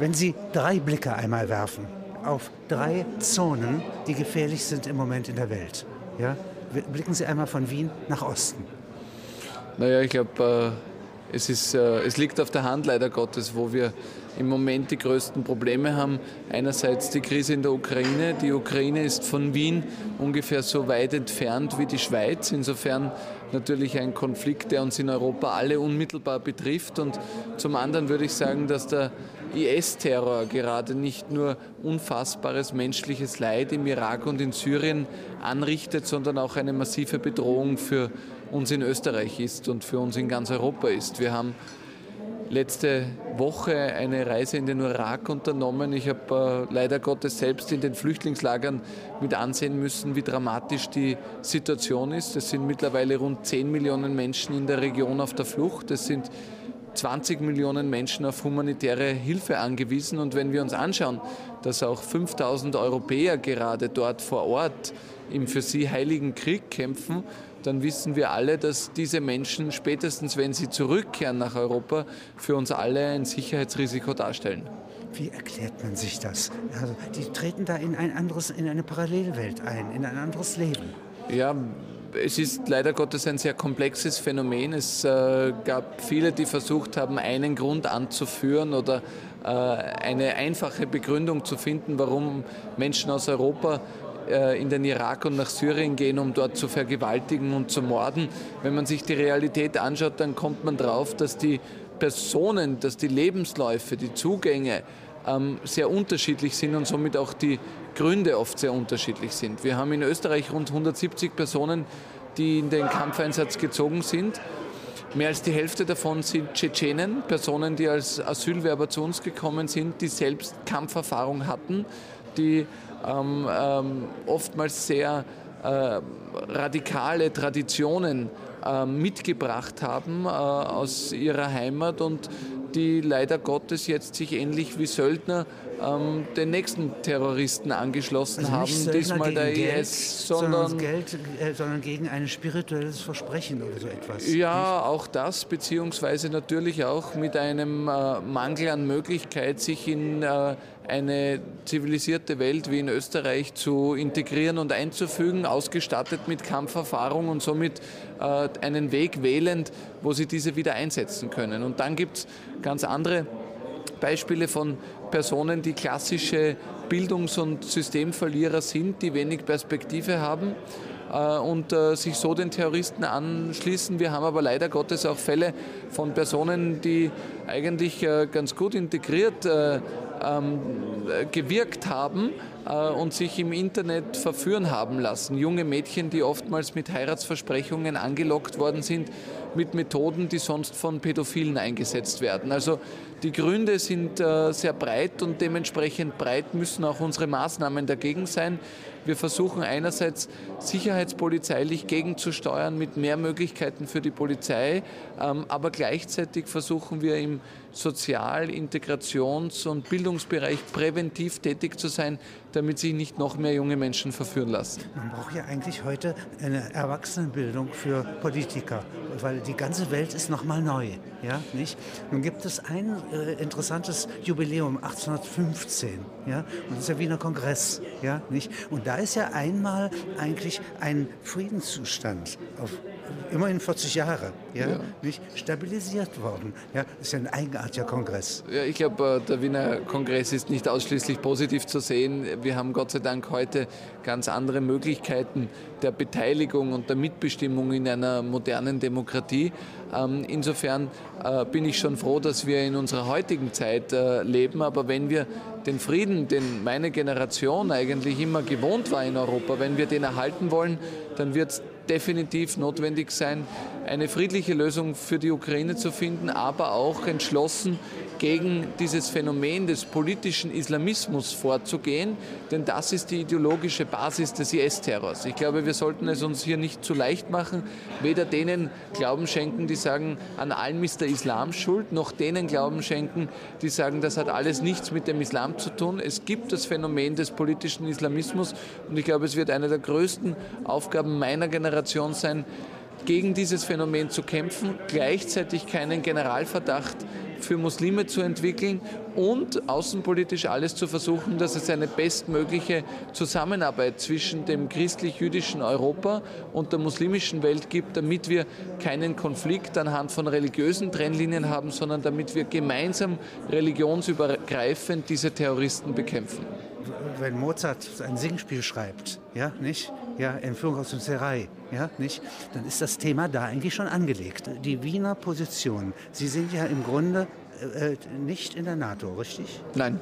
Wenn Sie drei Blicke einmal werfen auf drei Zonen, die gefährlich sind im Moment in der Welt, ja, blicken Sie einmal von Wien nach Osten. Naja, ich glaube, äh, es, äh, es liegt auf der Hand leider Gottes, wo wir im Moment die größten Probleme haben. Einerseits die Krise in der Ukraine. Die Ukraine ist von Wien ungefähr so weit entfernt wie die Schweiz. Insofern natürlich ein Konflikt, der uns in Europa alle unmittelbar betrifft. Und zum anderen würde ich sagen, dass der IS-Terror gerade nicht nur unfassbares menschliches Leid im Irak und in Syrien anrichtet, sondern auch eine massive Bedrohung für uns in Österreich ist und für uns in ganz Europa ist. Wir haben letzte Woche eine Reise in den Irak unternommen. Ich habe äh, leider Gottes selbst in den Flüchtlingslagern mit ansehen müssen, wie dramatisch die Situation ist. Es sind mittlerweile rund 10 Millionen Menschen in der Region auf der Flucht. Es sind 20 Millionen Menschen auf humanitäre Hilfe angewiesen. Und wenn wir uns anschauen, dass auch 5000 Europäer gerade dort vor Ort im für sie heiligen Krieg kämpfen, dann wissen wir alle, dass diese Menschen spätestens, wenn sie zurückkehren nach Europa, für uns alle ein Sicherheitsrisiko darstellen. Wie erklärt man sich das? Also, die treten da in ein anderes, in eine Parallelwelt ein, in ein anderes Leben. Ja, es ist leider Gottes ein sehr komplexes Phänomen. Es äh, gab viele, die versucht haben, einen Grund anzuführen oder äh, eine einfache Begründung zu finden, warum Menschen aus Europa äh, in den Irak und nach Syrien gehen, um dort zu vergewaltigen und zu morden. Wenn man sich die Realität anschaut, dann kommt man drauf, dass die Personen, dass die Lebensläufe, die Zugänge ähm, sehr unterschiedlich sind und somit auch die Gründe oft sehr unterschiedlich sind. Wir haben in Österreich rund 170 Personen, die in den Kampfeinsatz gezogen sind. Mehr als die Hälfte davon sind Tschetschenen, Personen, die als Asylwerber zu uns gekommen sind, die selbst Kampferfahrung hatten, die ähm, ähm, oftmals sehr äh, radikale Traditionen äh, mitgebracht haben äh, aus ihrer Heimat und die leider Gottes jetzt sich ähnlich wie Söldner ähm, den nächsten Terroristen angeschlossen also haben. Diesmal der Geld, IS, sondern, sondern, Geld, äh, sondern gegen ein spirituelles Versprechen oder so etwas. Ja, nicht? auch das, beziehungsweise natürlich auch mit einem äh, Mangel an Möglichkeit, sich in äh, eine zivilisierte Welt wie in Österreich zu integrieren und einzufügen, ausgestattet mit Kampferfahrung und somit äh, einen Weg wählend, wo sie diese wieder einsetzen können. Und dann gibt es ganz andere Beispiele von Personen, die klassische Bildungs- und Systemverlierer sind, die wenig Perspektive haben äh, und äh, sich so den Terroristen anschließen. Wir haben aber leider Gottes auch Fälle von Personen, die eigentlich äh, ganz gut integriert ähm, gewirkt haben und sich im Internet verführen haben lassen. Junge Mädchen, die oftmals mit Heiratsversprechungen angelockt worden sind, mit Methoden, die sonst von Pädophilen eingesetzt werden. Also die Gründe sind äh, sehr breit und dementsprechend breit müssen auch unsere Maßnahmen dagegen sein. Wir versuchen einerseits sicherheitspolizeilich gegenzusteuern mit mehr Möglichkeiten für die Polizei, ähm, aber gleichzeitig versuchen wir im Sozial-, Integrations- und Bildungsbereich präventiv tätig zu sein, damit sich nicht noch mehr junge Menschen verführen lassen. Man braucht ja eigentlich heute eine Erwachsenenbildung für Politiker, weil die ganze Welt ist noch mal neu, ja, nicht? Nun gibt es ein äh, interessantes Jubiläum 1815, ja, und das ist der Wiener Kongress, ja, nicht? Und da ist ja einmal eigentlich ein Friedenszustand auf immerhin 40 Jahre, ja, ja. Nicht stabilisiert worden. Ja, das ist ja ein eigenartiger Kongress. Ja, ich glaube, äh, der Wiener Kongress ist nicht ausschließlich positiv zu sehen. Wir haben Gott sei Dank heute ganz andere Möglichkeiten der Beteiligung und der Mitbestimmung in einer modernen Demokratie. Ähm, insofern äh, bin ich schon froh, dass wir in unserer heutigen Zeit äh, leben. Aber wenn wir den Frieden, den meine Generation eigentlich immer gewohnt war in Europa, wenn wir den erhalten wollen, dann wird es definitiv notwendig sein, eine friedliche Lösung für die Ukraine zu finden, aber auch entschlossen gegen dieses Phänomen des politischen Islamismus vorzugehen, denn das ist die ideologische Basis des IS-Terrors. Ich glaube, wir sollten es uns hier nicht zu leicht machen, weder denen Glauben schenken, die sagen, an allem ist der Islam schuld, noch denen Glauben schenken, die sagen, das hat alles nichts mit dem Islam zu tun. Es gibt das Phänomen des politischen Islamismus und ich glaube, es wird eine der größten Aufgaben meiner Generation sein, gegen dieses Phänomen zu kämpfen, gleichzeitig keinen Generalverdacht für Muslime zu entwickeln und außenpolitisch alles zu versuchen, dass es eine bestmögliche Zusammenarbeit zwischen dem christlich-jüdischen Europa und der muslimischen Welt gibt, damit wir keinen Konflikt anhand von religiösen Trennlinien haben, sondern damit wir gemeinsam religionsübergreifend diese Terroristen bekämpfen. Wenn Mozart ein Singspiel schreibt, ja, nicht? Ja, Entführung aus dem Serai, ja, nicht? Dann ist das Thema da eigentlich schon angelegt. Die Wiener Position. Sie sind ja im Grunde äh, nicht in der NATO, richtig? Nein.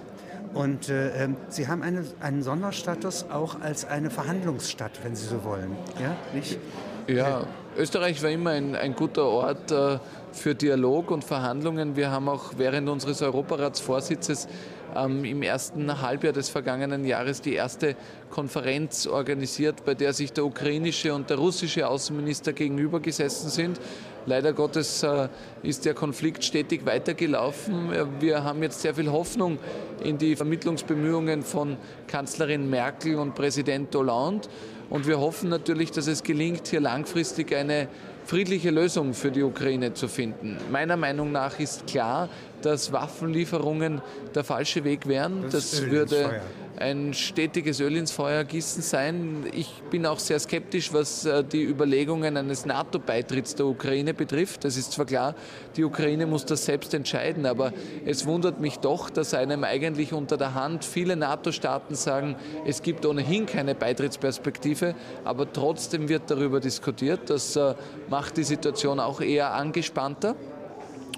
Und äh, ähm, Sie haben eine, einen Sonderstatus auch als eine Verhandlungsstadt, wenn Sie so wollen. Ja, nicht? Ja, Österreich war immer ein, ein guter Ort äh, für Dialog und Verhandlungen. Wir haben auch während unseres Europaratsvorsitzes ähm, im ersten Halbjahr des vergangenen Jahres die erste Konferenz organisiert, bei der sich der ukrainische und der russische Außenminister gegenüber gesessen sind. Leider Gottes äh, ist der Konflikt stetig weitergelaufen. Äh, wir haben jetzt sehr viel Hoffnung in die Vermittlungsbemühungen von Kanzlerin Merkel und Präsident Hollande. Und wir hoffen natürlich, dass es gelingt, hier langfristig eine friedliche Lösung für die Ukraine zu finden. Meiner Meinung nach ist klar, dass Waffenlieferungen der falsche Weg wären. Das, das würde ein stetiges Öl ins Feuer gießen sein. Ich bin auch sehr skeptisch, was äh, die Überlegungen eines NATO-Beitritts der Ukraine betrifft. Das ist zwar klar, die Ukraine muss das selbst entscheiden, aber es wundert mich doch, dass einem eigentlich unter der Hand viele NATO-Staaten sagen, es gibt ohnehin keine Beitrittsperspektive, aber trotzdem wird darüber diskutiert. Das äh, macht die Situation auch eher angespannter.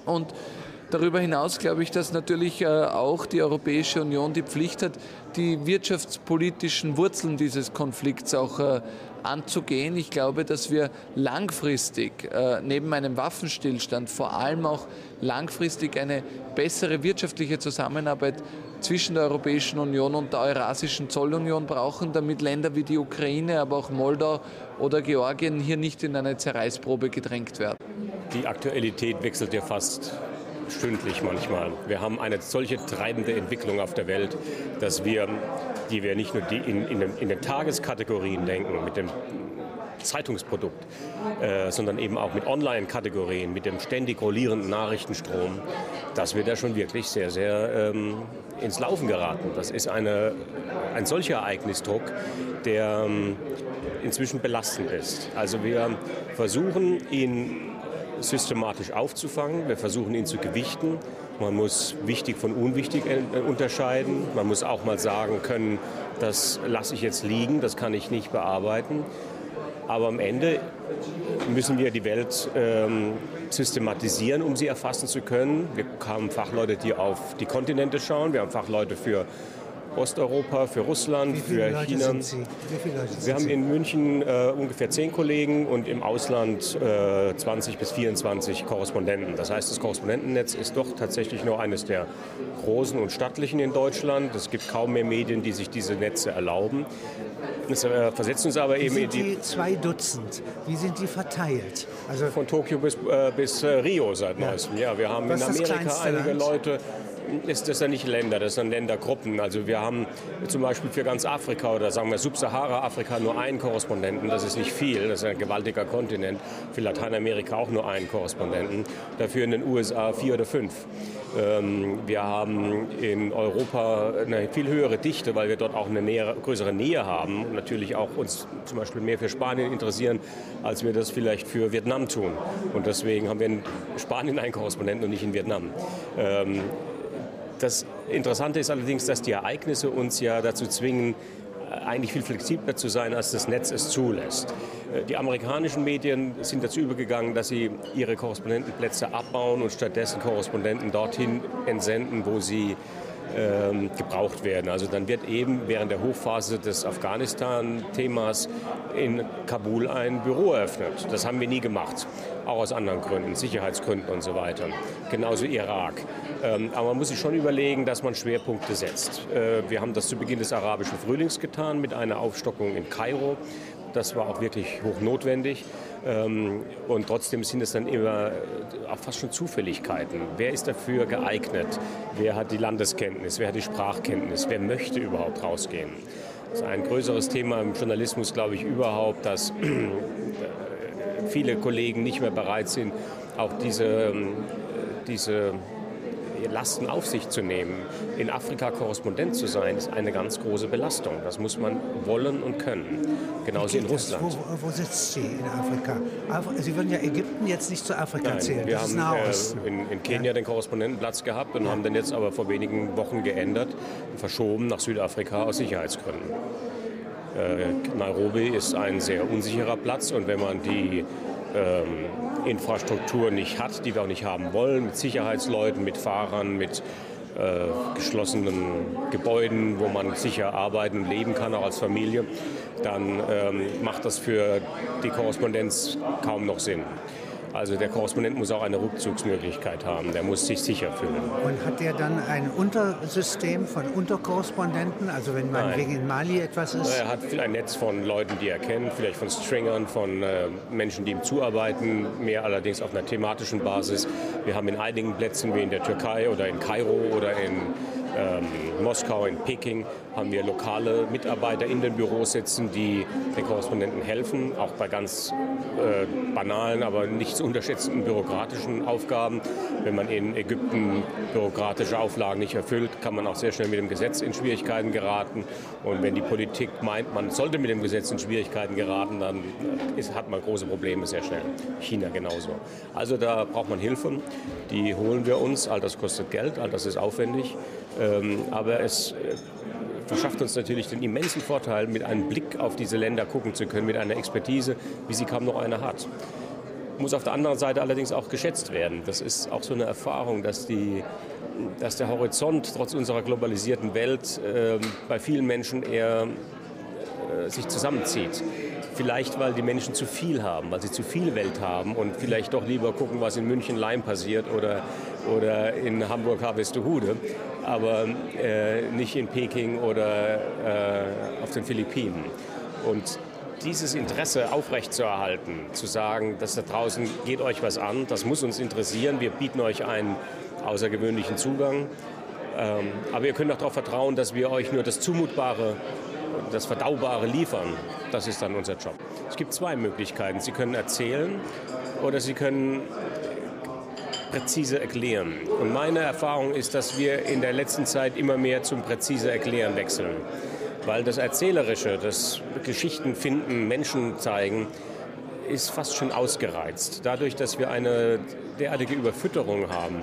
Und Darüber hinaus glaube ich, dass natürlich äh, auch die Europäische Union die Pflicht hat, die wirtschaftspolitischen Wurzeln dieses Konflikts auch äh, anzugehen. Ich glaube, dass wir langfristig äh, neben einem Waffenstillstand vor allem auch langfristig eine bessere wirtschaftliche Zusammenarbeit zwischen der Europäischen Union und der Eurasischen Zollunion brauchen, damit Länder wie die Ukraine, aber auch Moldau oder Georgien hier nicht in eine Zerreißprobe gedrängt werden. Die Aktualität wechselt ja fast stündlich manchmal. Wir haben eine solche treibende Entwicklung auf der Welt, dass wir, die wir nicht nur die in, in, den, in den Tageskategorien denken, mit dem Zeitungsprodukt, äh, sondern eben auch mit Online-Kategorien, mit dem ständig rollierenden Nachrichtenstrom, dass wir da schon wirklich sehr, sehr ähm, ins Laufen geraten. Das ist eine, ein solcher Ereignisdruck, der ähm, inzwischen belastend ist. Also wir versuchen, ihn systematisch aufzufangen. Wir versuchen ihn zu gewichten. Man muss wichtig von unwichtig unterscheiden. Man muss auch mal sagen können, das lasse ich jetzt liegen, das kann ich nicht bearbeiten. Aber am Ende müssen wir die Welt ähm, systematisieren, um sie erfassen zu können. Wir haben Fachleute, die auf die Kontinente schauen. Wir haben Fachleute für Osteuropa, für Russland, für Leute China. Sind Sie? Wie viele Leute Wir haben in München äh, ungefähr zehn Kollegen und im Ausland äh, 20 bis 24 Korrespondenten. Das heißt, das Korrespondentennetz ist doch tatsächlich nur eines der großen und stattlichen in Deutschland. Es gibt kaum mehr Medien, die sich diese Netze erlauben. Das äh, versetzt uns aber Wie eben sind die zwei Dutzend. Wie sind die verteilt? Also von Tokio bis, äh, bis äh, Rio seit ja. neuestem. Ja, wir haben Was in Amerika einige Land? Leute ist das ja nicht Länder, das sind Ländergruppen. Also wir haben zum Beispiel für ganz Afrika oder sagen wir Subsahara-Afrika nur einen Korrespondenten. Das ist nicht viel, das ist ein gewaltiger Kontinent. Für Lateinamerika auch nur einen Korrespondenten. Dafür in den USA vier oder fünf. Ähm, wir haben in Europa eine viel höhere Dichte, weil wir dort auch eine nähere, größere Nähe haben. Und natürlich auch uns zum Beispiel mehr für Spanien interessieren, als wir das vielleicht für Vietnam tun. Und deswegen haben wir in Spanien einen Korrespondenten und nicht in Vietnam. Das Interessante ist allerdings, dass die Ereignisse uns ja dazu zwingen, eigentlich viel flexibler zu sein, als das Netz es zulässt. Äh, die amerikanischen Medien sind dazu übergegangen, dass sie ihre Korrespondentenplätze abbauen und stattdessen Korrespondenten dorthin entsenden, wo sie ähm, gebraucht werden. Also dann wird eben während der Hochphase des Afghanistan-Themas in Kabul ein Büro eröffnet. Das haben wir nie gemacht, auch aus anderen Gründen, Sicherheitsgründen und so weiter. Genauso Irak. Ähm, aber man muss sich schon überlegen, dass man Schwerpunkte setzt. Äh, wir haben das zu Beginn des arabischen Frühlings getan mit einer Aufstockung in Kairo. Das war auch wirklich hochnotwendig. Ähm, und trotzdem sind es dann immer äh, auch fast schon Zufälligkeiten. Wer ist dafür geeignet? Wer hat die Landeskenntnis? Wer hat die Sprachkenntnis? Wer möchte überhaupt rausgehen? Das ist ein größeres Thema im Journalismus, glaube ich, überhaupt, dass viele Kollegen nicht mehr bereit sind, auch diese, ähm, diese Lasten auf sich zu nehmen. In Afrika Korrespondent zu sein, ist eine ganz große Belastung. Das muss man wollen und können. Genauso in Russland. Wo, wo, sitzt sie in Afrika? Sie würden ja Ägypten jetzt nicht zu Afrika Nein, zählen. Wir das haben äh, in, in, Kenia ja. den Korrespondentenplatz gehabt und ja. haben den jetzt aber vor wenigen Wochen geändert und verschoben nach Südafrika aus Sicherheitsgründen. Äh, Nairobi ist ein sehr unsicherer Platz und wenn man die ähm, Infrastruktur nicht hat, die wir auch nicht haben wollen, mit Sicherheitsleuten, mit Fahrern, mit äh, geschlossenen Gebäuden, wo man sicher arbeiten und leben kann, auch als Familie, dann ähm, macht das für die Korrespondenz kaum noch Sinn. Also der Korrespondent muss auch eine Rückzugsmöglichkeit haben, der muss sich sicher fühlen. Und hat der dann ein Untersystem von Unterkorrespondenten, also wenn man wegen in Mali etwas ist? Er hat ein Netz von Leuten, die er kennt, vielleicht von Stringern, von äh, Menschen, die ihm zuarbeiten, mehr allerdings auf einer thematischen Basis. Wir haben in einigen Plätzen wie in der Türkei oder in Kairo oder in ähm, Moskau, in Peking haben wir lokale Mitarbeiter in den Büros sitzen, die den Korrespondenten helfen, auch bei ganz äh, banalen, aber nicht zu unterschätzenden bürokratischen Aufgaben. Wenn man in Ägypten bürokratische Auflagen nicht erfüllt, kann man auch sehr schnell mit dem Gesetz in Schwierigkeiten geraten. Und wenn die Politik meint, man sollte mit dem Gesetz in Schwierigkeiten geraten, dann ist, hat man große Probleme sehr schnell. China genauso. Also da braucht man Hilfe. Die holen wir uns. All das kostet Geld, all das ist aufwendig. Ähm, aber es äh, verschafft uns natürlich den immensen Vorteil, mit einem Blick auf diese Länder gucken zu können, mit einer Expertise, wie sie kaum noch einer hat. Muss auf der anderen Seite allerdings auch geschätzt werden. Das ist auch so eine Erfahrung, dass, die, dass der Horizont trotz unserer globalisierten Welt äh, bei vielen Menschen eher äh, sich zusammenzieht. Vielleicht, weil die Menschen zu viel haben, weil sie zu viel Welt haben und vielleicht doch lieber gucken, was in München Leim passiert oder, oder in Hamburg Harvestehude, aber äh, nicht in Peking oder äh, auf den Philippinen. Und dieses Interesse aufrechtzuerhalten, zu sagen, dass da draußen geht euch was an, das muss uns interessieren, wir bieten euch einen außergewöhnlichen Zugang. Ähm, aber ihr könnt auch darauf vertrauen, dass wir euch nur das Zumutbare das Verdaubare liefern. Das ist dann unser Job. Es gibt zwei Möglichkeiten. Sie können erzählen oder Sie können präzise erklären. Und meine Erfahrung ist, dass wir in der letzten Zeit immer mehr zum präzise Erklären wechseln. Weil das Erzählerische, das Geschichten finden, Menschen zeigen, ist fast schon ausgereizt. Dadurch, dass wir eine derartige Überfütterung haben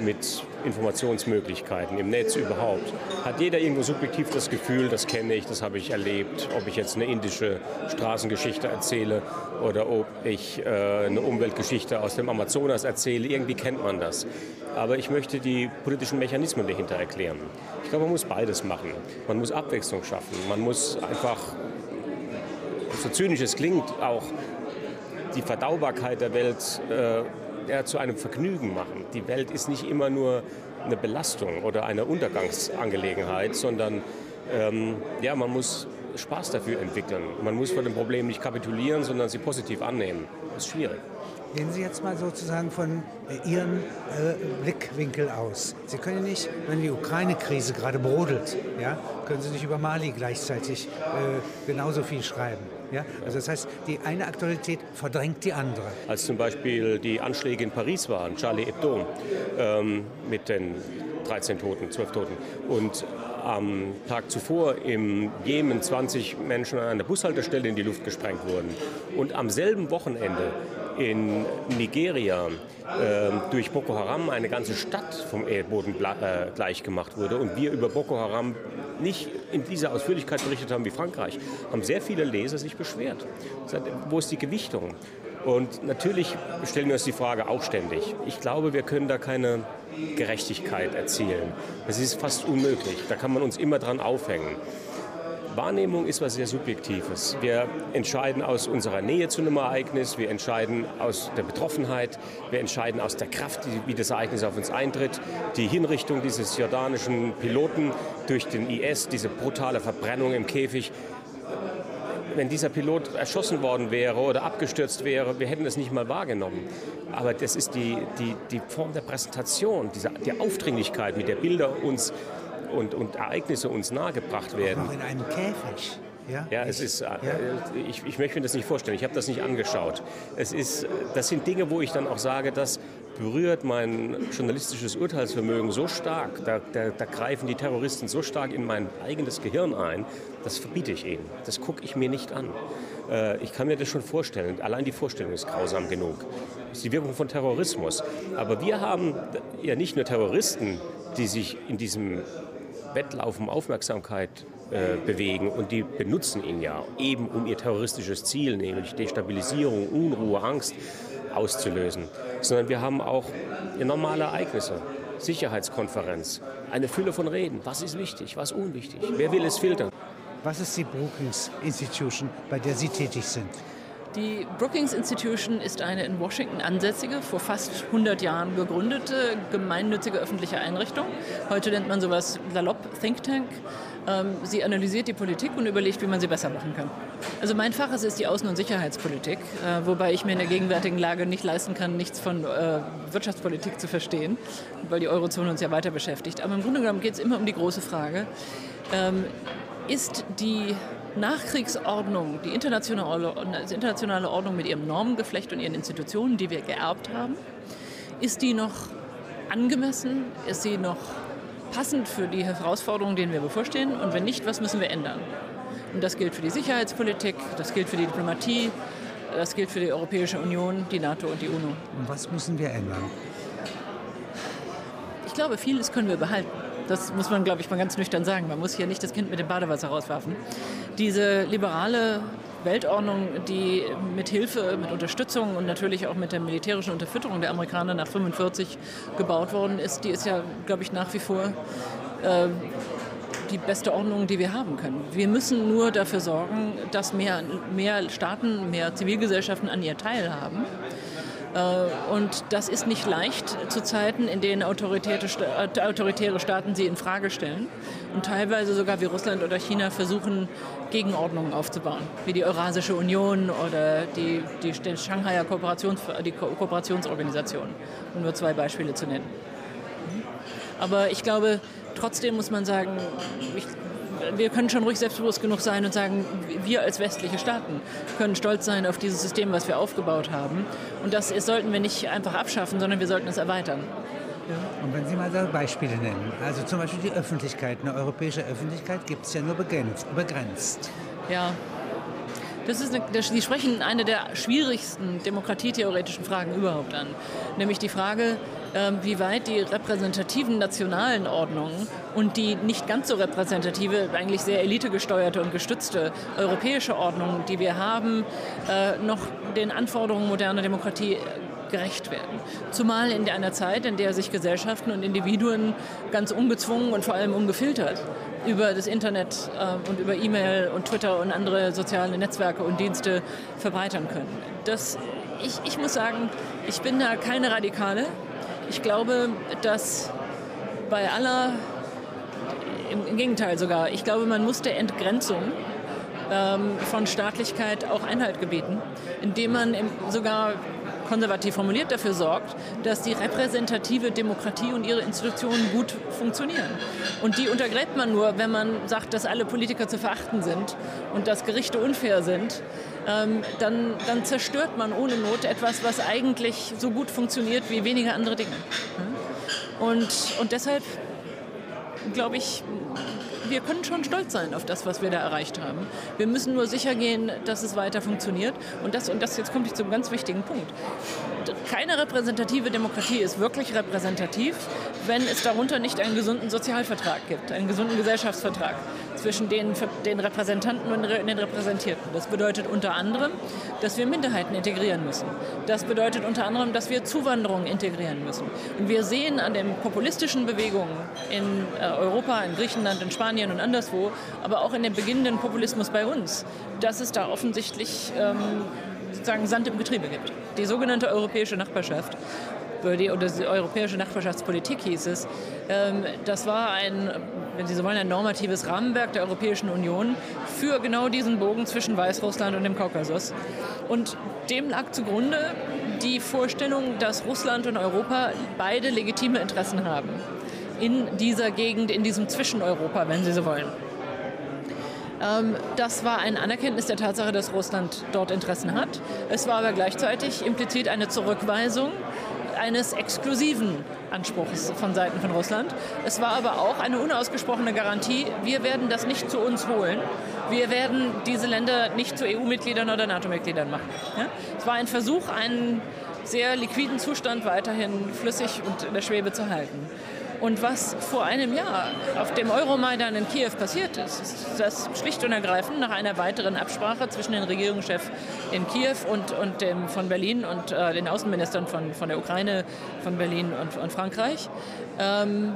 mit Informationsmöglichkeiten im Netz überhaupt, hat jeder irgendwo subjektiv das Gefühl, das kenne ich, das habe ich erlebt, ob ich jetzt eine indische Straßengeschichte erzähle oder ob ich äh, eine Umweltgeschichte aus dem Amazonas erzähle, irgendwie kennt man das. Aber ich möchte die politischen Mechanismen dahinter erklären. Ich glaube, man muss beides machen. Man muss Abwechslung schaffen. Man muss einfach, so zynisch es klingt, auch die Verdaubarkeit der Welt äh, zu einem Vergnügen machen. Die Welt ist nicht immer nur eine Belastung oder eine Untergangsangelegenheit, sondern ähm, ja, man muss Spaß dafür entwickeln. Man muss vor dem Problem nicht kapitulieren, sondern sie positiv annehmen. Das ist schwierig. Gehen Sie jetzt mal sozusagen von äh, Ihrem äh, Blickwinkel aus. Sie können nicht, wenn die Ukraine-Krise gerade brodelt, ja, können Sie nicht über Mali gleichzeitig äh, genauso viel schreiben. Ja? Also das heißt, die eine Aktualität verdrängt die andere. Als zum Beispiel die Anschläge in Paris waren, Charlie Hebdo, ähm, mit den 13 Toten, 12 Toten. Und am Tag zuvor im Jemen 20 Menschen an einer Bushaltestelle in die Luft gesprengt wurden. Und am selben Wochenende in Nigeria äh, durch Boko Haram eine ganze Stadt vom Erdboden äh, gleich gemacht wurde und wir über Boko Haram nicht in dieser Ausführlichkeit berichtet haben wie Frankreich, haben sehr viele Leser sich beschwert. Wo ist die Gewichtung? Und natürlich stellen wir uns die Frage auch ständig. Ich glaube, wir können da keine Gerechtigkeit erzielen. Das ist fast unmöglich. Da kann man uns immer dran aufhängen. Wahrnehmung ist was sehr Subjektives. Wir entscheiden aus unserer Nähe zu einem Ereignis, wir entscheiden aus der Betroffenheit, wir entscheiden aus der Kraft, wie das Ereignis auf uns eintritt. Die Hinrichtung dieses jordanischen Piloten durch den IS, diese brutale Verbrennung im Käfig, wenn dieser Pilot erschossen worden wäre oder abgestürzt wäre, wir hätten das nicht mal wahrgenommen. Aber das ist die, die, die Form der Präsentation, diese, die Aufdringlichkeit, mit der Bilder uns und, und Ereignisse uns nahegebracht werden. Auch in einem Käfig. Ja, ja es ist, äh, ja. Ich, ich möchte mir das nicht vorstellen. Ich habe das nicht angeschaut. Es ist, das sind Dinge, wo ich dann auch sage, dass berührt mein journalistisches Urteilsvermögen so stark, da, da, da, greifen die Terroristen so stark in mein eigenes Gehirn ein, das verbiete ich ihnen. Das gucke ich mir nicht an. Äh, ich kann mir das schon vorstellen. Allein die Vorstellung ist grausam genug. Das ist die Wirkung von Terrorismus. Aber wir haben ja nicht nur Terroristen, die sich in diesem Wettlauf um Aufmerksamkeit äh, bewegen und die benutzen ihn ja eben um ihr terroristisches Ziel, nämlich Destabilisierung, Unruhe, Angst auszulösen, sondern wir haben auch normale Ereignisse. Sicherheitskonferenz, eine Fülle von Reden. Was ist wichtig, was unwichtig? Wer will es filtern? Was ist die Brookings Institution, bei der Sie tätig sind? Die Brookings Institution ist eine in Washington ansässige, vor fast 100 Jahren gegründete, gemeinnützige öffentliche Einrichtung. Heute nennt man sowas salopp Think Tank. Ähm, sie analysiert die Politik und überlegt, wie man sie besser machen kann. Also mein Fach ist die Außen- und Sicherheitspolitik, äh, wobei ich mir in der gegenwärtigen Lage nicht leisten kann, nichts von äh, Wirtschaftspolitik zu verstehen, weil die Eurozone uns ja weiter beschäftigt. Aber im Grunde genommen geht es immer um die große Frage, ähm, ist die Nachkriegsordnung, die internationale, die internationale Ordnung mit ihrem Normengeflecht und ihren Institutionen, die wir geerbt haben, ist die noch angemessen? Ist sie noch passend für die Herausforderungen, denen wir bevorstehen? Und wenn nicht, was müssen wir ändern? Und das gilt für die Sicherheitspolitik, das gilt für die Diplomatie, das gilt für die Europäische Union, die NATO und die UNO. Und was müssen wir ändern? Ich glaube, vieles können wir behalten. Das muss man, glaube ich, mal ganz nüchtern sagen. Man muss hier nicht das Kind mit dem Badewasser rauswerfen. Diese liberale Weltordnung, die mit Hilfe, mit Unterstützung und natürlich auch mit der militärischen Unterfütterung der Amerikaner nach 1945 gebaut worden ist, die ist ja, glaube ich, nach wie vor äh, die beste Ordnung, die wir haben können. Wir müssen nur dafür sorgen, dass mehr, mehr Staaten, mehr Zivilgesellschaften an ihr teilhaben. Äh, und das ist nicht leicht zu Zeiten, in denen autoritäre, äh, autoritäre Staaten sie in Frage stellen und teilweise sogar wie Russland oder China versuchen, Gegenordnungen aufzubauen, wie die Eurasische Union oder die, die Shanghaier Kooperations, die Ko Kooperationsorganisation, um nur zwei Beispiele zu nennen. Aber ich glaube, trotzdem muss man sagen, ich wir können schon ruhig selbstbewusst genug sein und sagen, wir als westliche Staaten können stolz sein auf dieses System, was wir aufgebaut haben. Und das sollten wir nicht einfach abschaffen, sondern wir sollten es erweitern. Und wenn Sie mal da Beispiele nennen, also zum Beispiel die Öffentlichkeit, eine europäische Öffentlichkeit gibt es ja nur begrenzt. Ja, das ist eine, Sie sprechen eine der schwierigsten demokratietheoretischen Fragen überhaupt an, nämlich die Frage, wie weit die repräsentativen nationalen Ordnungen und die nicht ganz so repräsentative, eigentlich sehr elitegesteuerte und gestützte europäische Ordnung, die wir haben, äh, noch den Anforderungen moderner Demokratie gerecht werden. Zumal in einer Zeit, in der sich Gesellschaften und Individuen ganz ungezwungen und vor allem ungefiltert über das Internet äh, und über E-Mail und Twitter und andere soziale Netzwerke und Dienste verbreitern können. Das, ich, ich muss sagen, ich bin da keine Radikale. Ich glaube, dass bei aller, im, im Gegenteil sogar, ich glaube, man muss der Entgrenzung ähm, von Staatlichkeit auch Einhalt gebieten, indem man sogar konservativ formuliert dafür sorgt, dass die repräsentative Demokratie und ihre Institutionen gut funktionieren. Und die untergräbt man nur, wenn man sagt, dass alle Politiker zu verachten sind und dass Gerichte unfair sind. Ähm, dann, dann zerstört man ohne Not etwas, was eigentlich so gut funktioniert wie wenige andere Dinge. Und, und deshalb glaube ich, wir können schon stolz sein auf das, was wir da erreicht haben. Wir müssen nur sicher gehen, dass es weiter funktioniert. Und das, und das jetzt komme ich zum ganz wichtigen Punkt. Keine repräsentative Demokratie ist wirklich repräsentativ, wenn es darunter nicht einen gesunden Sozialvertrag gibt, einen gesunden Gesellschaftsvertrag zwischen den, den Repräsentanten und den Repräsentierten. Das bedeutet unter anderem, dass wir Minderheiten integrieren müssen. Das bedeutet unter anderem, dass wir Zuwanderung integrieren müssen. Und wir sehen an den populistischen Bewegungen in äh, Europa, in Griechenland, in Spanien und anderswo, aber auch in dem beginnenden Populismus bei uns, dass es da offensichtlich ähm, sozusagen Sand im Getriebe gibt. Die sogenannte europäische Nachbarschaft die, oder die europäische Nachbarschaftspolitik hieß es. Ähm, das war ein, wenn Sie so wollen, ein normatives Rahmenwerk der Europäischen Union für genau diesen Bogen zwischen Weißrussland und dem Kaukasus. Und dem lag zugrunde die Vorstellung, dass Russland und Europa beide legitime Interessen haben in dieser Gegend, in diesem Zwischeneuropa, wenn Sie so wollen. Ähm, das war ein Anerkenntnis der Tatsache, dass Russland dort Interessen hat. Es war aber gleichzeitig implizit eine Zurückweisung eines exklusiven Anspruchs von Seiten von Russland. Es war aber auch eine unausgesprochene Garantie, wir werden das nicht zu uns holen. Wir werden diese Länder nicht zu EU-Mitgliedern oder NATO-Mitgliedern machen. Ja? Es war ein Versuch, einen sehr liquiden Zustand weiterhin flüssig und in der Schwebe zu halten. Und was vor einem Jahr auf dem Euromaidan in Kiew passiert ist, ist das schlicht und ergreifend nach einer weiteren Absprache zwischen den Regierungschefs in Kiew und, und dem von Berlin und äh, den Außenministern von, von der Ukraine, von Berlin und, und Frankreich. Ähm,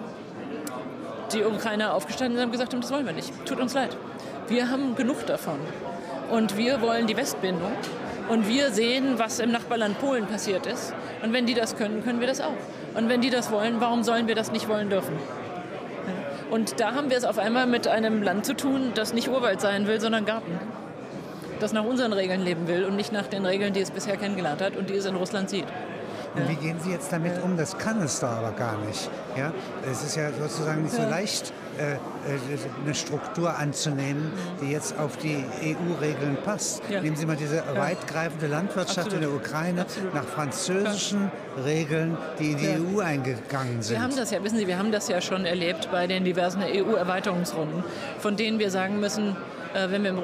die Ukrainer aufgestanden sind und gesagt haben, das wollen wir nicht. Tut uns leid. Wir haben genug davon. Und wir wollen die Westbindung. Und wir sehen, was im Nachbarland Polen passiert ist. Und wenn die das können, können wir das auch. Und wenn die das wollen, warum sollen wir das nicht wollen dürfen? Und da haben wir es auf einmal mit einem Land zu tun, das nicht Urwald sein will, sondern Garten. Das nach unseren Regeln leben will und nicht nach den Regeln, die es bisher kennengelernt hat und die es in Russland sieht. Und wie gehen Sie jetzt damit um? Das kann es da aber gar nicht. Ja? Es ist ja sozusagen nicht so leicht, äh, äh, eine Struktur anzunehmen, die jetzt auf die EU-Regeln passt. Nehmen Sie mal diese weitgreifende Landwirtschaft Absolut. in der Ukraine Absolut. nach französischen. Regeln, die in die EU eingegangen sind. Wir haben das ja, wissen Sie, wir haben das ja schon erlebt bei den diversen EU-Erweiterungsrunden, von denen wir sagen müssen, wenn wir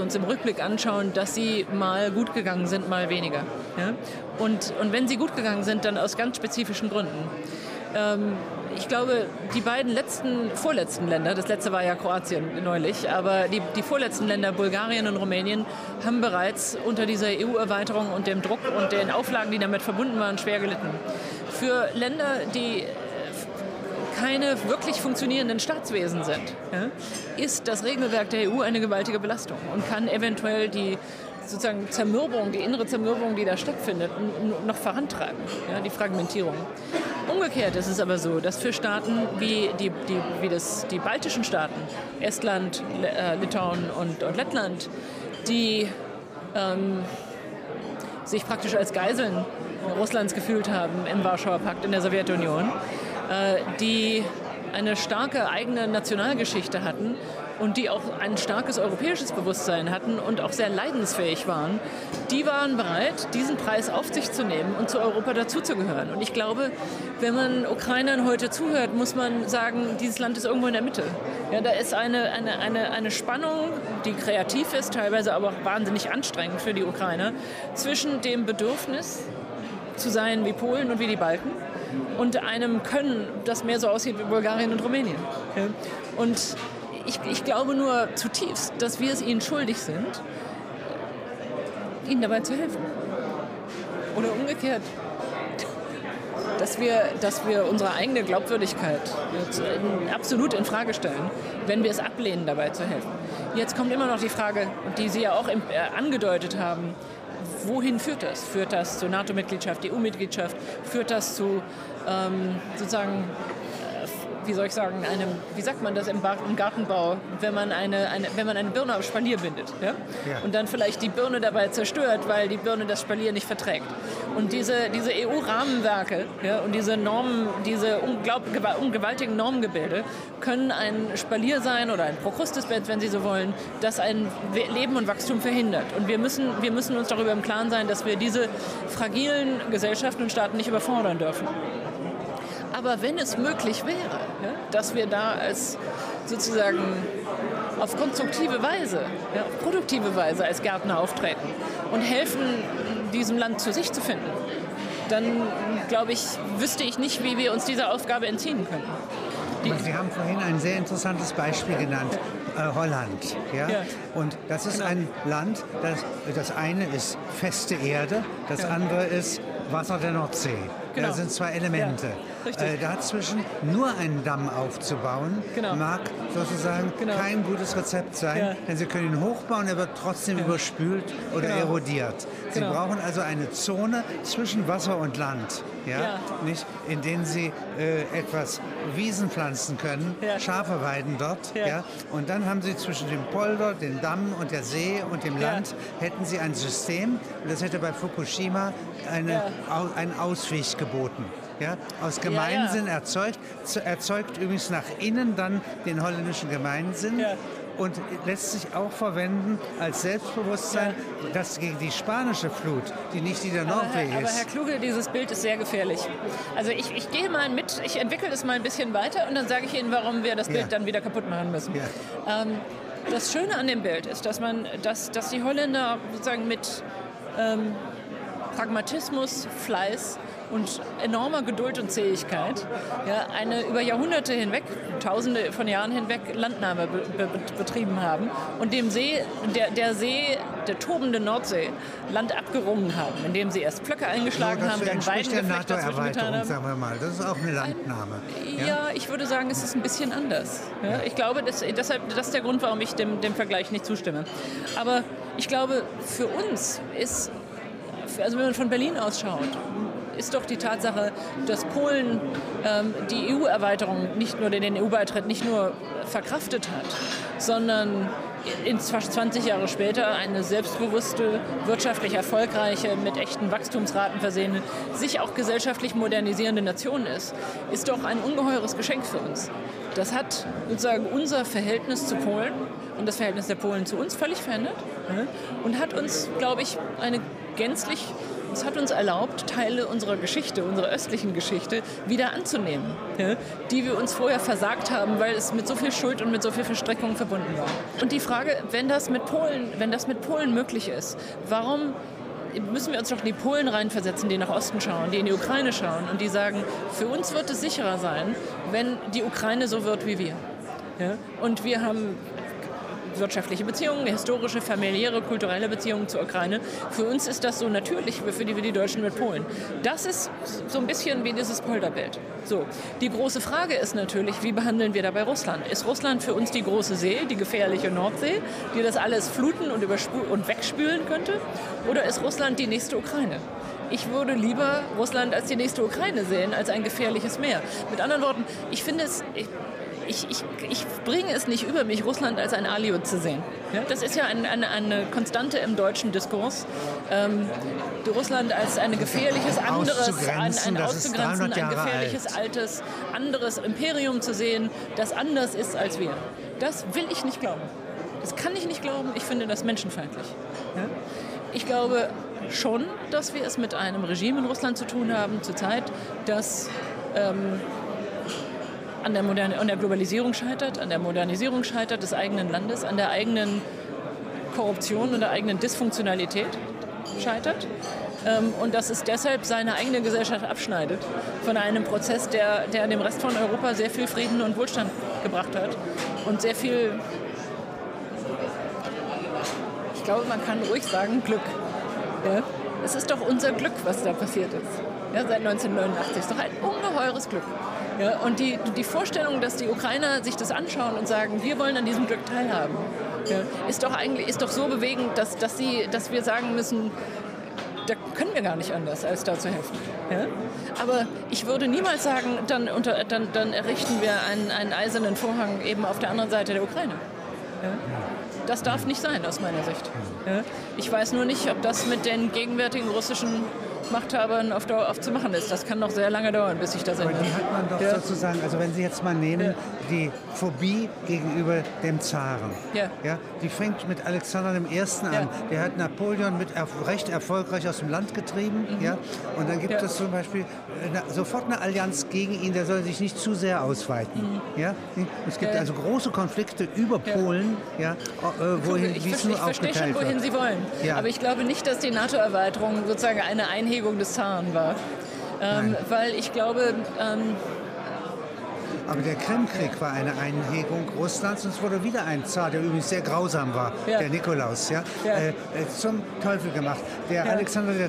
uns im Rückblick anschauen, dass sie mal gut gegangen sind, mal weniger. Ja? Und, und wenn sie gut gegangen sind, dann aus ganz spezifischen Gründen. Ähm, ich glaube, die beiden letzten, vorletzten Länder, das letzte war ja Kroatien neulich, aber die, die vorletzten Länder, Bulgarien und Rumänien, haben bereits unter dieser EU-Erweiterung und dem Druck und den Auflagen, die damit verbunden waren, schwer gelitten. Für Länder, die keine wirklich funktionierenden Staatswesen sind, ist das Regelwerk der EU eine gewaltige Belastung und kann eventuell die sozusagen Zermürbung, die innere Zermürbung, die da stattfindet, noch vorantreiben, ja, die Fragmentierung. Umgekehrt ist es aber so, dass für Staaten wie die, die, wie das, die baltischen Staaten, Estland, äh, Litauen und, und Lettland, die ähm, sich praktisch als Geiseln Russlands gefühlt haben im Warschauer Pakt in der Sowjetunion, die eine starke eigene Nationalgeschichte hatten und die auch ein starkes europäisches Bewusstsein hatten und auch sehr leidensfähig waren, die waren bereit, diesen Preis auf sich zu nehmen und zu Europa dazuzugehören. Und ich glaube, wenn man Ukrainern heute zuhört, muss man sagen, dieses Land ist irgendwo in der Mitte. Ja, da ist eine, eine, eine, eine Spannung, die kreativ ist, teilweise aber auch wahnsinnig anstrengend für die Ukrainer, zwischen dem Bedürfnis zu sein wie Polen und wie die Balken und einem Können, das mehr so aussieht wie Bulgarien und Rumänien. Und ich, ich glaube nur zutiefst, dass wir es ihnen schuldig sind, ihnen dabei zu helfen. Oder umgekehrt, dass wir, dass wir unsere eigene Glaubwürdigkeit absolut in Frage stellen, wenn wir es ablehnen, dabei zu helfen. Jetzt kommt immer noch die Frage, die Sie ja auch äh, angedeutet haben, wohin führt das? Führt das zur NATO-Mitgliedschaft, EU-Mitgliedschaft? Führt das zu ähm, sozusagen wie soll ich sagen, einem, wie sagt man das im, Gartenbau, wenn man eine, eine, wenn man eine Birne auf Spalier bindet ja? ja? und dann vielleicht die Birne dabei zerstört, weil die Birne das Spalier nicht verträgt. Und diese, diese EU-Rahmenwerke ja, und diese Normen, diese ungewaltigen Normgebilde können ein Spalier sein oder ein Prokrustusbett, wenn Sie so wollen, das ein Leben und Wachstum verhindert. Und wir müssen, wir müssen uns darüber im Klaren sein, dass wir diese fragilen Gesellschaften und Staaten nicht überfordern dürfen. Aber wenn es möglich wäre, dass wir da als sozusagen auf konstruktive Weise, auf produktive Weise als Gärtner auftreten und helfen, diesem Land zu sich zu finden, dann glaube ich, wüsste ich nicht, wie wir uns dieser Aufgabe entziehen können. Sie haben vorhin ein sehr interessantes Beispiel genannt, äh, Holland. Ja? ja? Und das ist genau. ein Land, das, das eine ist feste Erde, das ja. andere ist Wasser der Nordsee. Genau. Das sind zwei Elemente. Ja, äh, dazwischen nur einen Damm aufzubauen, genau. mag sozusagen genau. kein gutes Rezept sein, ja. denn Sie können ihn hochbauen, er wird trotzdem ja. überspült oder genau. erodiert. Sie genau. brauchen also eine Zone zwischen Wasser und Land, ja, nicht, in denen Sie äh, etwas Wiesen pflanzen können, Schafe weiden dort, ja. und dann haben Sie zwischen dem Polder, dem Damm und der See und dem Land hätten Sie ein System, und das hätte bei Fukushima eine, einen Ausweg geboten. Ja, aus Gemeinsinn ja, ja. erzeugt, erzeugt übrigens nach innen dann den holländischen Gemeinsinn. Ja. und lässt sich auch verwenden als Selbstbewusstsein, ja. das gegen die spanische Flut, die nicht die der Nordsee ist. Aber Herr Kluge, dieses Bild ist sehr gefährlich. Also ich, ich gehe mal mit, ich entwickle es mal ein bisschen weiter und dann sage ich Ihnen, warum wir das Bild ja. dann wieder kaputt machen müssen. Ja. Ähm, das Schöne an dem Bild ist, dass man, dass, dass die Holländer sozusagen mit ähm, Pragmatismus, Fleiß und enormer Geduld und Zähigkeit ja, eine über Jahrhunderte hinweg, tausende von Jahren hinweg Landnahme be be betrieben haben und dem See, der, der See, der tobende Nordsee, Land abgerungen haben, indem sie erst Pflöcke eingeschlagen haben, dann dazwischen getan haben. Sagen wir mal. Das ist auch eine Landnahme. Ja, ja ich würde sagen, es ist ein bisschen anders. Ja, ich glaube, das, deshalb, das ist der Grund, warum ich dem, dem Vergleich nicht zustimme. Aber ich glaube, für uns ist also wenn man von Berlin aus schaut, ist doch die Tatsache, dass Polen ähm, die EU-Erweiterung nicht nur den EU-Beitritt nicht nur verkraftet hat, sondern in fast 20 Jahre später eine selbstbewusste, wirtschaftlich erfolgreiche, mit echten Wachstumsraten versehene, sich auch gesellschaftlich modernisierende Nation ist, ist doch ein ungeheures Geschenk für uns. Das hat sozusagen unser Verhältnis zu Polen und das Verhältnis der Polen zu uns völlig verändert und hat uns, glaube ich, eine gänzlich es hat uns erlaubt, Teile unserer Geschichte, unserer östlichen Geschichte, wieder anzunehmen, die wir uns vorher versagt haben, weil es mit so viel Schuld und mit so viel Verstrickung verbunden war. Und die Frage, wenn das mit Polen, wenn das mit Polen möglich ist, warum müssen wir uns doch in die Polen reinversetzen, die nach Osten schauen, die in die Ukraine schauen und die sagen, für uns wird es sicherer sein, wenn die Ukraine so wird wie wir. Ja? Und wir haben wirtschaftliche Beziehungen, historische, familiäre, kulturelle Beziehungen zur Ukraine. Für uns ist das so natürlich, für die, wie die Deutschen mit Polen. Das ist so ein bisschen wie dieses Polderbild. So, die große Frage ist natürlich, wie behandeln wir dabei Russland? Ist Russland für uns die große See, die gefährliche Nordsee, die das alles fluten und, und wegspülen könnte? Oder ist Russland die nächste Ukraine? Ich würde lieber Russland als die nächste Ukraine sehen, als ein gefährliches Meer. Mit anderen Worten, ich finde es, ich, ich, ich, ich bringe es nicht über mich, Russland als ein Aliot zu sehen. Das ist ja ein, eine, eine Konstante im deutschen Diskurs. Ähm, Russland als ein gefährliches anderes, ein, ein auszugrenzen, ein gefährliches alt. altes, anderes Imperium zu sehen, das anders ist als wir. Das will ich nicht glauben. Das kann ich nicht glauben. Ich finde das menschenfeindlich. Ich glaube schon, dass wir es mit einem Regime in Russland zu tun haben, zurzeit, das ähm, an der, Modern an der Globalisierung scheitert, an der Modernisierung scheitert des eigenen Landes, an der eigenen Korruption und der eigenen Dysfunktionalität scheitert. Ähm, und dass es deshalb seine eigene Gesellschaft abschneidet von einem Prozess, der, der dem Rest von Europa sehr viel Frieden und Wohlstand gebracht hat und sehr viel, ich glaube, man kann ruhig sagen, Glück. Ja? Es ist doch unser Glück, was da passiert ist. Ja, seit 1989. Es ist doch ein ungeheures Glück. Ja, und die, die Vorstellung, dass die Ukrainer sich das anschauen und sagen, wir wollen an diesem Glück teilhaben, ja, ist doch eigentlich ist doch so bewegend, dass, dass, sie, dass wir sagen müssen, da können wir gar nicht anders, als da zu helfen. Ja? Aber ich würde niemals sagen, dann, unter, dann, dann errichten wir einen, einen eisernen Vorhang eben auf der anderen Seite der Ukraine. Ja? Das darf nicht sein, aus meiner Sicht. Ich weiß nur nicht, ob das mit den gegenwärtigen russischen Machthabern auf Dauer aufzumachen ist. Das kann noch sehr lange dauern, bis sich das ändert. Aber die hat man doch ja. sozusagen, also wenn Sie jetzt mal nehmen, ja. die Phobie gegenüber dem Zaren. Ja. ja. Die fängt mit Alexander I. an. Der hat Napoleon mit recht erfolgreich aus dem Land getrieben. Mhm. Ja. Und dann gibt es zum Beispiel eine, sofort eine Allianz gegen ihn, der soll sich nicht zu sehr ausweiten. Mhm. Ja. Es gibt also große Konflikte über Polen, ja, äh, wohin, ich, ich, ich verstehe schon, wohin wird. Sie wollen. Aber ich glaube nicht, dass die NATO-Erweiterung sozusagen eine Einheit Anhebung des Zaren war. Ähm, weil ich glaube, ähm, aber der Krimkrieg war eine Einhegung Russlands und es wurde wieder ein Zar, der übrigens sehr grausam war, ja. der Nikolaus, ja, ja. Äh, äh zum Teufel gemacht. Der ja. Alexander II.,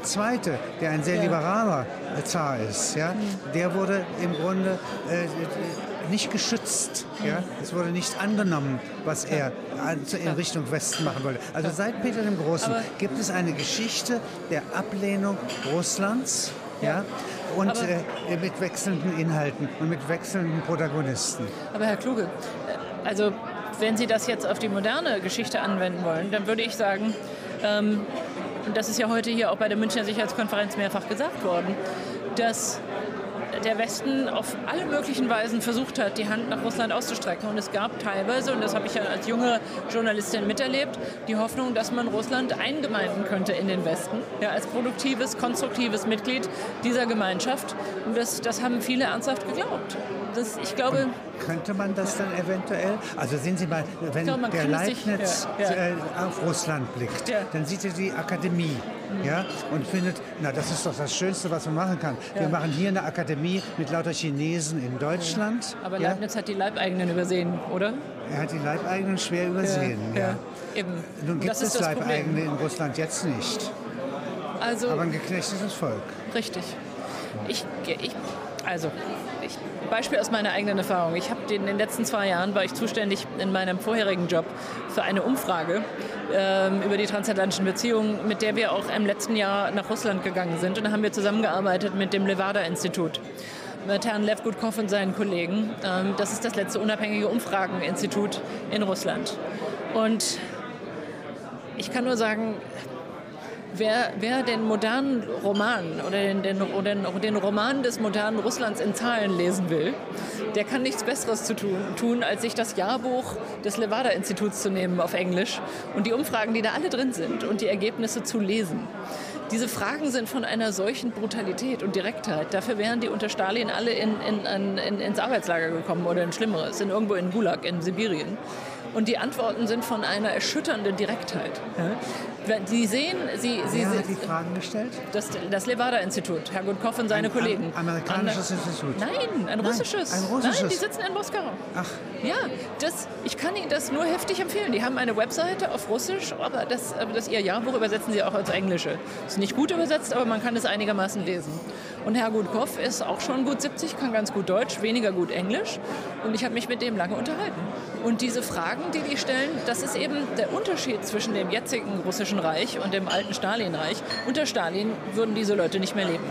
der ein sehr liberaler äh, Zar ist, ja, mhm. der wurde im Grunde äh, nicht geschützt. Ja? Es wurde nicht angenommen, was er in Richtung Westen machen wollte. Also seit Peter dem Großen Aber gibt es eine Geschichte der Ablehnung Russlands. Ja, und äh, mit wechselnden Inhalten und mit wechselnden Protagonisten. Aber Herr Kluge, äh, also wenn Sie das jetzt auf die moderne Geschichte anwenden wollen, dann würde ich sagen, ähm, und das ist ja heute hier auch bei der Münchner Sicherheitskonferenz mehrfach gesagt worden, dass der Westen auf alle möglichen Weisen versucht hat, die Hand nach Russland auszustrecken. Und es gab teilweise, und das habe ich ja als junge Journalistin miterlebt, die Hoffnung, dass man Russland eingemeinden könnte in den Westen, ja, als produktives, konstruktives Mitglied dieser Gemeinschaft. Und das, das haben viele ernsthaft geglaubt. Das, ich glaube, könnte man das dann eventuell? Also sehen Sie mal, wenn glaube, der Leibniz ja, ja. Äh, auf Russland blickt, ja. dann sieht er die Akademie mhm. ja, und findet, na das ist doch das Schönste, was man machen kann. Wir machen hier eine Akademie mit lauter Chinesen in Deutschland. Aber Leibniz hat die Leibeigenen übersehen, oder? Er hat die Leibeigenen schwer übersehen. Ja, Eben. Nun gibt es Leibeigene in Russland jetzt nicht. Also, aber ein geknechtetes Volk. Richtig. Ich, ich, also, Beispiel aus meiner eigenen Erfahrung. Ich habe in den letzten zwei Jahren war ich zuständig in meinem vorherigen Job für eine Umfrage ähm, über die transatlantischen Beziehungen, mit der wir auch im letzten Jahr nach Russland gegangen sind. Und da haben wir zusammengearbeitet mit dem Levada-Institut mit Herrn Lev Gudkov und seinen Kollegen. Ähm, das ist das letzte unabhängige Umfrageninstitut in Russland. Und ich kann nur sagen, wer, wer den modernen Roman oder den, den, den, den Roman des modernen Russlands in Zahlen lesen will, der kann nichts Besseres zu tun, tun, als sich das Jahrbuch des Levada-Instituts zu nehmen auf Englisch und die Umfragen, die da alle drin sind und die Ergebnisse zu lesen. Diese Fragen sind von einer solchen Brutalität und Direktheit. Dafür wären die unter Stalin alle in, in, in, ins Arbeitslager gekommen oder in Schlimmeres, in irgendwo in Gulag, in Sibirien. Und die Antworten sind von einer erschütternden Direktheit. Sie sehen, Sie, Sie, Wer hat die Fragen gestellt? Das, das Levada-Institut, Herr Gutkoff und seine ein, Kollegen. Ein amerikanisches An, Institut? Nein, ein russisches. Nein, ein russisches. Nein, die sitzen in Moskau. Ach. Ja, das, ich kann Ihnen das nur heftig empfehlen. Die haben eine Webseite auf Russisch, aber das, aber das Ihr Jahrbuch übersetzen Sie auch als Englische. Ist nicht gut übersetzt, aber man kann es einigermaßen lesen. Und Herr Gutkoff ist auch schon gut 70, kann ganz gut Deutsch, weniger gut Englisch. Und ich habe mich mit dem lange unterhalten. Und diese Fragen, die die stellen, das ist eben der Unterschied zwischen dem jetzigen russischen Reich und dem alten Stalinreich. Unter Stalin würden diese Leute nicht mehr leben.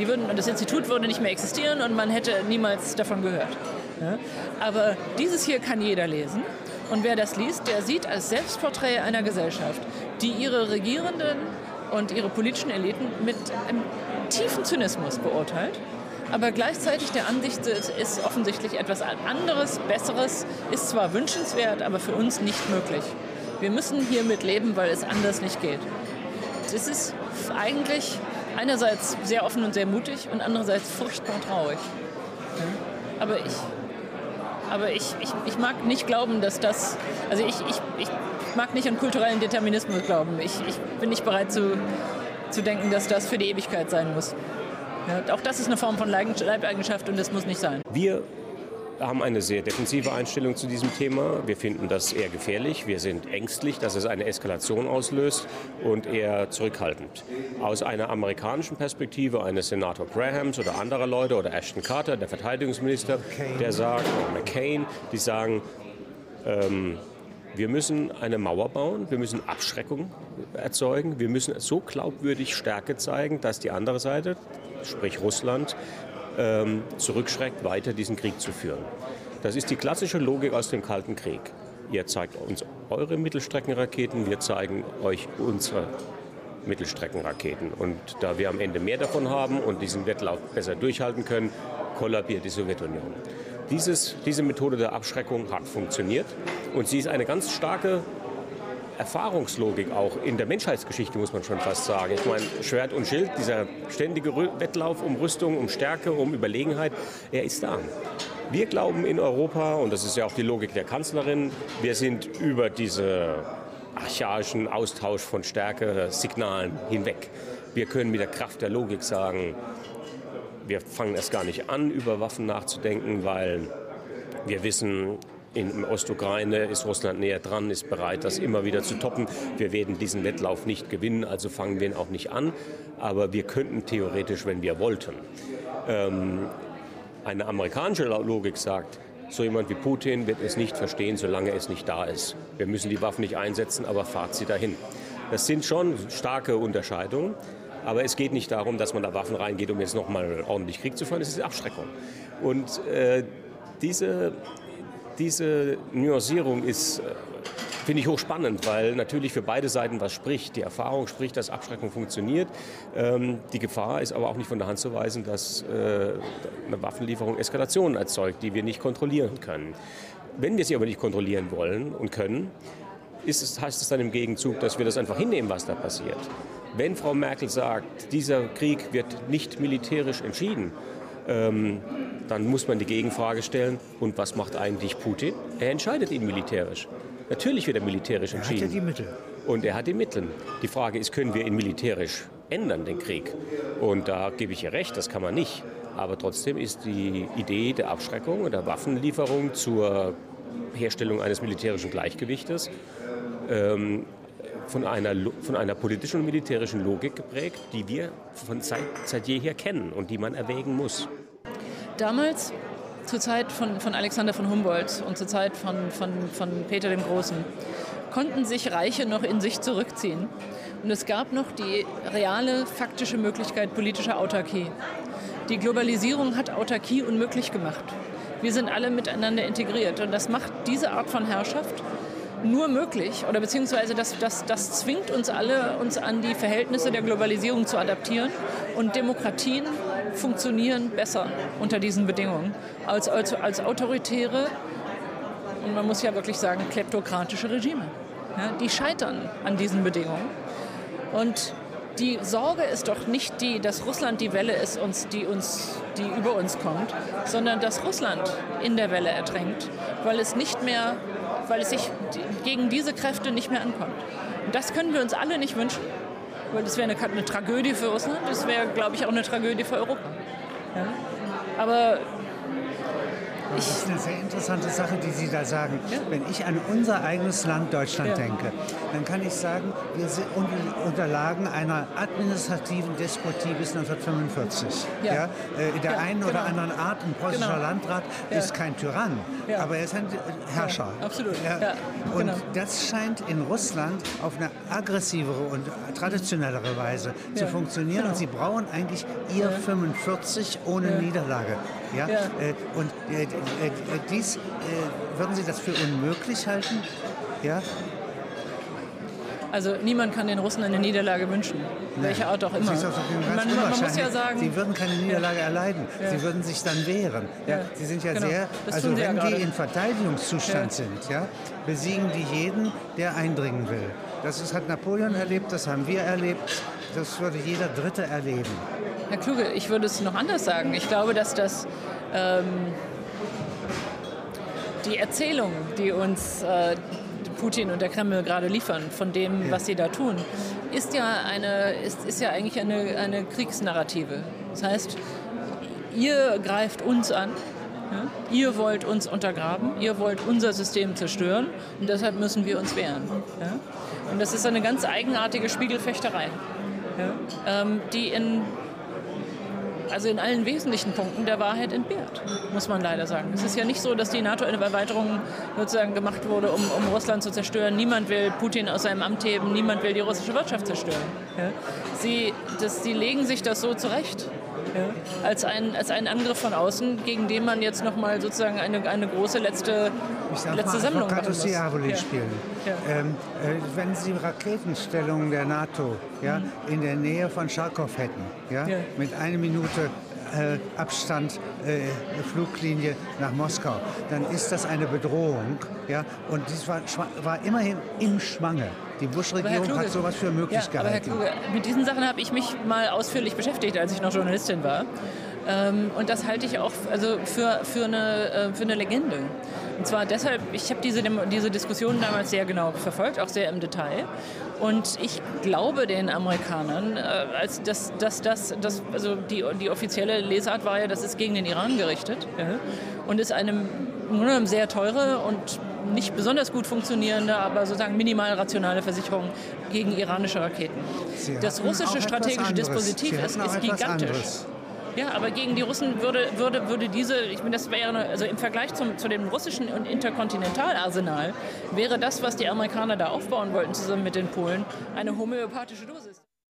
Die würden, das Institut würde nicht mehr existieren und man hätte niemals davon gehört. Ja? Aber dieses hier kann jeder lesen. Und wer das liest, der sieht als Selbstporträt einer Gesellschaft, die ihre Regierenden und ihre politischen Eliten mit einem tiefen Zynismus beurteilt, aber gleichzeitig der Ansicht ist offensichtlich etwas anderes, Besseres, ist zwar wünschenswert, aber für uns nicht möglich. Wir müssen hiermit leben, weil es anders nicht geht. Das ist eigentlich einerseits sehr offen und sehr mutig und andererseits furchtbar traurig. Aber ich, aber ich, ich, ich mag nicht glauben, dass das, also ich, ich, ich mag nicht an kulturellen Determinismus glauben. Ich, ich bin nicht bereit zu, zu denken, dass das für die Ewigkeit sein muss. Ja, auch das ist eine Form von Leibeigenschaft und das muss nicht sein. Wir haben eine sehr defensive Einstellung zu diesem Thema. Wir finden das eher gefährlich. Wir sind ängstlich, dass es eine Eskalation auslöst und eher zurückhaltend. Aus einer amerikanischen Perspektive eines Senator Grahams oder anderer Leute oder Ashton Carter, der Verteidigungsminister, der sagt, McCain, die sagen, ähm, wir müssen eine Mauer bauen, wir müssen Abschreckung erzeugen, wir müssen so glaubwürdig Stärke zeigen, dass die andere Seite, sprich Russland, ähm, zurückschreckt, weiter diesen Krieg zu führen. Das ist die klassische Logik aus dem Kalten Krieg. Ihr zeigt uns eure Mittelstreckenraketen, wir zeigen euch unsere Mittelstreckenraketen. Und da wir am Ende mehr davon haben und diesen Wettlauf besser durchhalten können, kollabiert die Sowjetunion. Dieses, diese Methode der Abschreckung hat funktioniert und sie ist eine ganz starke Erfahrungslogik auch in der Menschheitsgeschichte, muss man schon fast sagen. Ich meine, Schwert und Schild, dieser ständige Wettlauf um Rüstung, um Stärke, um Überlegenheit, er ist da. Wir glauben in Europa, und das ist ja auch die Logik der Kanzlerin, wir sind über diese archaischen Austausch von Stärke-Signalen hinweg. Wir können mit der Kraft der Logik sagen, wir fangen erst gar nicht an, über Waffen nachzudenken, weil wir wissen, in Ostukraine ist Russland näher dran, ist bereit, das immer wieder zu toppen. Wir werden diesen Wettlauf nicht gewinnen, also fangen wir ihn auch nicht an. Aber wir könnten theoretisch, wenn wir wollten. Ähm, eine amerikanische Logik sagt, so jemand wie Putin wird es nicht verstehen, solange es nicht da ist. Wir müssen die Waffen nicht einsetzen, aber fahrt sie dahin. Das sind schon starke Unterscheidungen. Aber es geht nicht darum, dass man da Waffen reingeht, um jetzt nochmal ordentlich Krieg zu führen. Es ist Abschreckung. Und äh, diese diese Nuancierung ist, äh, finde ich hochspannend, weil natürlich für beide Seiten was spricht. Die Erfahrung spricht, dass Abschreckung funktioniert. Ähm, die Gefahr ist aber auch nicht von der Hand zu weisen, dass äh, eine Waffenlieferung Eskalationen erzeugt, die wir nicht kontrollieren können. Wenn wir sie aber nicht kontrollieren wollen und können, ist es, heißt es dann im Gegenzug, dass wir das einfach hinnehmen, was da passiert. Wenn Frau Merkel sagt, dieser Krieg wird nicht militärisch entschieden, ähm, dann muss man die Gegenfrage stellen, und was macht eigentlich Putin? Er entscheidet ihn militärisch. Natürlich wird er militärisch entschieden. Er hat ja die Mittel. Und er hat die Mittel. Die Frage ist, können wir ihn militärisch ändern, den Krieg? Und da gebe ich ihr recht, das kann man nicht. Aber trotzdem ist die Idee der Abschreckung und der Waffenlieferung zur Herstellung eines militärischen Gleichgewichtes ähm, von einer, von einer politischen und militärischen Logik geprägt, die wir von seit, seit jeher kennen und die man erwägen muss. Damals, zur Zeit von, von Alexander von Humboldt und zur Zeit von, von, von Peter dem Großen, konnten sich Reiche noch in sich zurückziehen. Und es gab noch die reale, faktische Möglichkeit politischer Autarkie. Die Globalisierung hat Autarkie unmöglich gemacht. Wir sind alle miteinander integriert und das macht diese Art von Herrschaft nur möglich oder beziehungsweise das, das, das zwingt uns alle, uns an die Verhältnisse der Globalisierung zu adaptieren und Demokratien funktionieren besser unter diesen Bedingungen als, als, als autoritäre und man muss ja wirklich sagen kleptokratische Regime. Ja, die scheitern an diesen Bedingungen und die Sorge ist doch nicht die, dass Russland die Welle ist, uns, die, uns, die über uns kommt, sondern dass Russland in der Welle ertränkt, weil es nicht mehr weil es sich gegen diese Kräfte nicht mehr ankommt. Und das können wir uns alle nicht wünschen, weil das wäre eine, eine, Tragödie für Russland, das wäre, glaube ich, auch eine Tragödie für Europa. Ja? Aber das ist eine sehr interessante Sache, die Sie da sagen. Ja. Wenn ich an unser eigenes Land Deutschland ja. denke, dann kann ich sagen, wir sind unterlagen einer administrativen Despotie bis 1945. Ja. ja äh, in der einen genau. oder anderen Art, ein preußischer genau. Landrat ist kein Tyrann, aber er ist ein Herrscher. absolut. Und genau. das scheint in Russland auf eine aggressivere und traditionellere Weise zu funktionieren. Und genau. sie brauchen eigentlich ihr 45 ohne Niederlage. Ja? Äh, und äh, äh, äh, dies, äh, würden Sie das für unmöglich halten? Ja? Also niemand kann den Russen eine Niederlage wünschen, Nein. welche Art auch immer. Man, man, muss ja sagen, Sie würden keine Niederlage ja. erleiden. Ja. Sie würden sich dann wehren. Ja. Sie sind ja genau. sehr, das also wenn die in Verteidigungszustand sind, ja, besiegen die jeden, der eindringen will. Das ist, hat Napoleon erlebt, das haben wir erlebt, das würde jeder Dritte erleben. Herr Kluge, ich würde es noch anders sagen. Ich glaube, dass das ähm, die Erzählung, die uns äh, Putin und der Kreml gerade liefern, von dem, ja. was sie da tun, ist ja, eine, ist, ist ja eigentlich eine, eine Kriegsnarrative. Das heißt, ihr greift uns an, ja? ihr wollt uns untergraben, ihr wollt unser System zerstören und deshalb müssen wir uns wehren. Ja? Und das ist eine ganz eigenartige Spiegelfechterei, ähm, die in also in allen wesentlichen Punkten der Wahrheit entbehrt, muss man leider sagen. Es ist ja nicht so, dass die NATO-Erweiterung sozusagen gemacht wurde, um, um, Russland zu zerstören. Niemand will Putin aus seinem Amt heben, niemand will die russische Wirtschaft zerstören. Sie, das, sie legen sich das so zurecht. Ja, als, ein, als einen Angriff von außen, gegen den man jetzt nochmal sozusagen eine, eine große letzte, ich letzte mal, Sammlung machen muss. Diaboli ja. spielen. Ja. Ähm, äh, wenn Sie Raketenstellungen der NATO ja, mhm. in der Nähe von Charkow hätten, ja, mit einer Minute äh, Abstand äh, Fluglinie nach Moskau, dann ist das eine Bedrohung. Ja? Und dies war, war immerhin im Schwange. Die Bush-Regierung hat sowas für möglich ja, gehalten. Kluge, mit diesen Sachen habe ich mich mal ausführlich beschäftigt, als ich noch Journalistin war. Ähm, und das halte ich auch also für, für, eine, äh, für eine Legende. Und zwar deshalb, ich habe diese, diese Diskussion damals sehr genau verfolgt, auch sehr im Detail. Und ich glaube den Amerikanern, äh, als dass, dass, dass, dass also die, die offizielle Lesart war ja, das ist gegen den Iran gerichtet ja, und ist eine sehr teure und nicht besonders gut funktionierende, aber sozusagen minimal rationale Versicherung gegen iranische Raketen. Sie das russische strategische Dispositiv ist, ist gigantisch. Anderes. Ja, aber gegen die Russen würde, würde, würde diese, ich meine, das wäre, also im Vergleich zum, zu dem russischen und Interkontinentalarsenal, wäre das, was die Amerikaner da aufbauen wollten, zusammen mit den Polen, eine homöopathische Dosis.